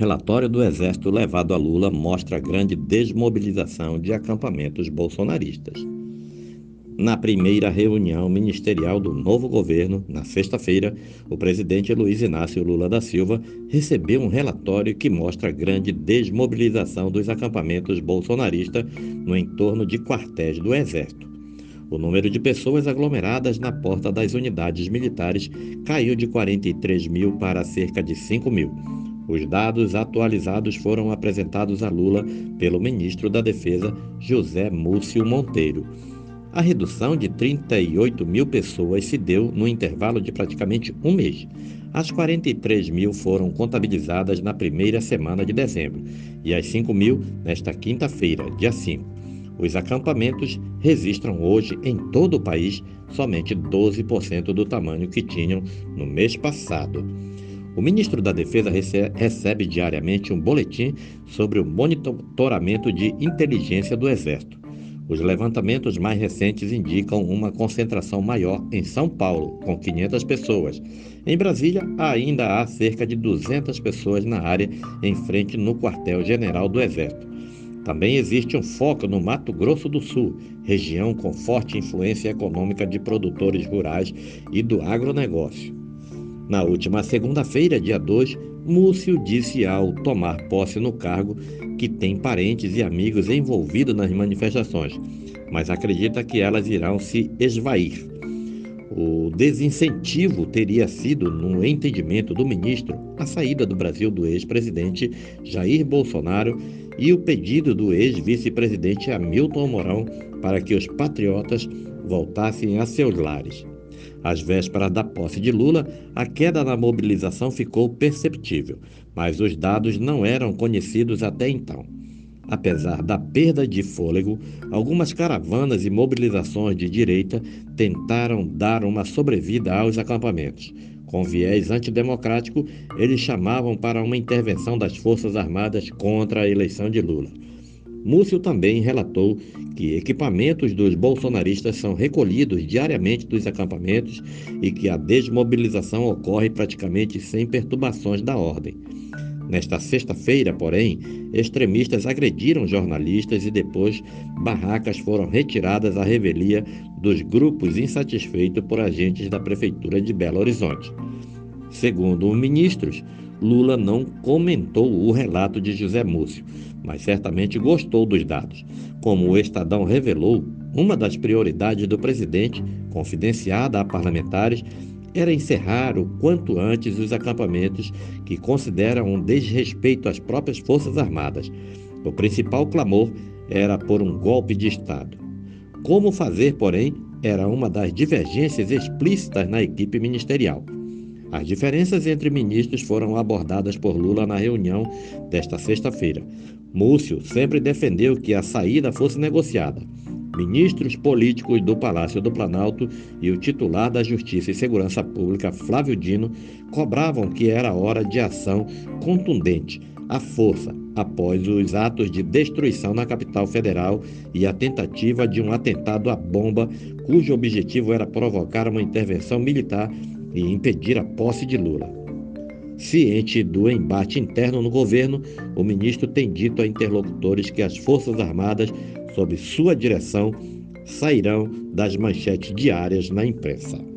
Relatório do Exército levado a Lula mostra grande desmobilização de acampamentos bolsonaristas. Na primeira reunião ministerial do novo governo, na sexta-feira, o presidente Luiz Inácio Lula da Silva recebeu um relatório que mostra grande desmobilização dos acampamentos bolsonaristas no entorno de quartéis do Exército. O número de pessoas aglomeradas na porta das unidades militares caiu de 43 mil para cerca de 5 mil os dados atualizados foram apresentados a Lula pelo ministro da Defesa, José Múcio Monteiro. A redução de 38 mil pessoas se deu no intervalo de praticamente um mês. As 43 mil foram contabilizadas na primeira semana de dezembro e as 5 mil nesta quinta-feira, dia 5. Os acampamentos registram hoje em todo o país somente 12% do tamanho que tinham no mês passado. O ministro da Defesa recebe diariamente um boletim sobre o monitoramento de inteligência do Exército. Os levantamentos mais recentes indicam uma concentração maior em São Paulo, com 500 pessoas. Em Brasília, ainda há cerca de 200 pessoas na área em frente no quartel-general do Exército. Também existe um foco no Mato Grosso do Sul, região com forte influência econômica de produtores rurais e do agronegócio. Na última segunda-feira, dia 2, Múcio disse ao tomar posse no cargo que tem parentes e amigos envolvidos nas manifestações, mas acredita que elas irão se esvair. O desincentivo teria sido, no entendimento do ministro, a saída do Brasil do ex-presidente Jair Bolsonaro e o pedido do ex-vice-presidente Hamilton Mourão para que os patriotas voltassem a seus lares. Às vésperas da posse de Lula, a queda na mobilização ficou perceptível, mas os dados não eram conhecidos até então. Apesar da perda de fôlego, algumas caravanas e mobilizações de direita tentaram dar uma sobrevida aos acampamentos. Com viés antidemocrático, eles chamavam para uma intervenção das Forças Armadas contra a eleição de Lula. Múcio também relatou que equipamentos dos bolsonaristas são recolhidos diariamente dos acampamentos e que a desmobilização ocorre praticamente sem perturbações da ordem. Nesta sexta-feira, porém, extremistas agrediram jornalistas e depois barracas foram retiradas à revelia dos grupos insatisfeitos por agentes da Prefeitura de Belo Horizonte. Segundo os ministros, Lula não comentou o relato de José Múcio, mas certamente gostou dos dados. Como o Estadão revelou, uma das prioridades do presidente, confidenciada a parlamentares, era encerrar o quanto antes os acampamentos que consideram um desrespeito às próprias Forças Armadas. O principal clamor era por um golpe de Estado. Como fazer, porém, era uma das divergências explícitas na equipe ministerial. As diferenças entre ministros foram abordadas por Lula na reunião desta sexta-feira. Múcio sempre defendeu que a saída fosse negociada. Ministros políticos do Palácio do Planalto e o titular da Justiça e Segurança Pública, Flávio Dino, cobravam que era hora de ação contundente, à força, após os atos de destruição na capital federal e a tentativa de um atentado à bomba, cujo objetivo era provocar uma intervenção militar e impedir a posse de Lula. Ciente do embate interno no governo, o ministro tem dito a interlocutores que as Forças Armadas, sob sua direção, sairão das manchetes diárias na imprensa.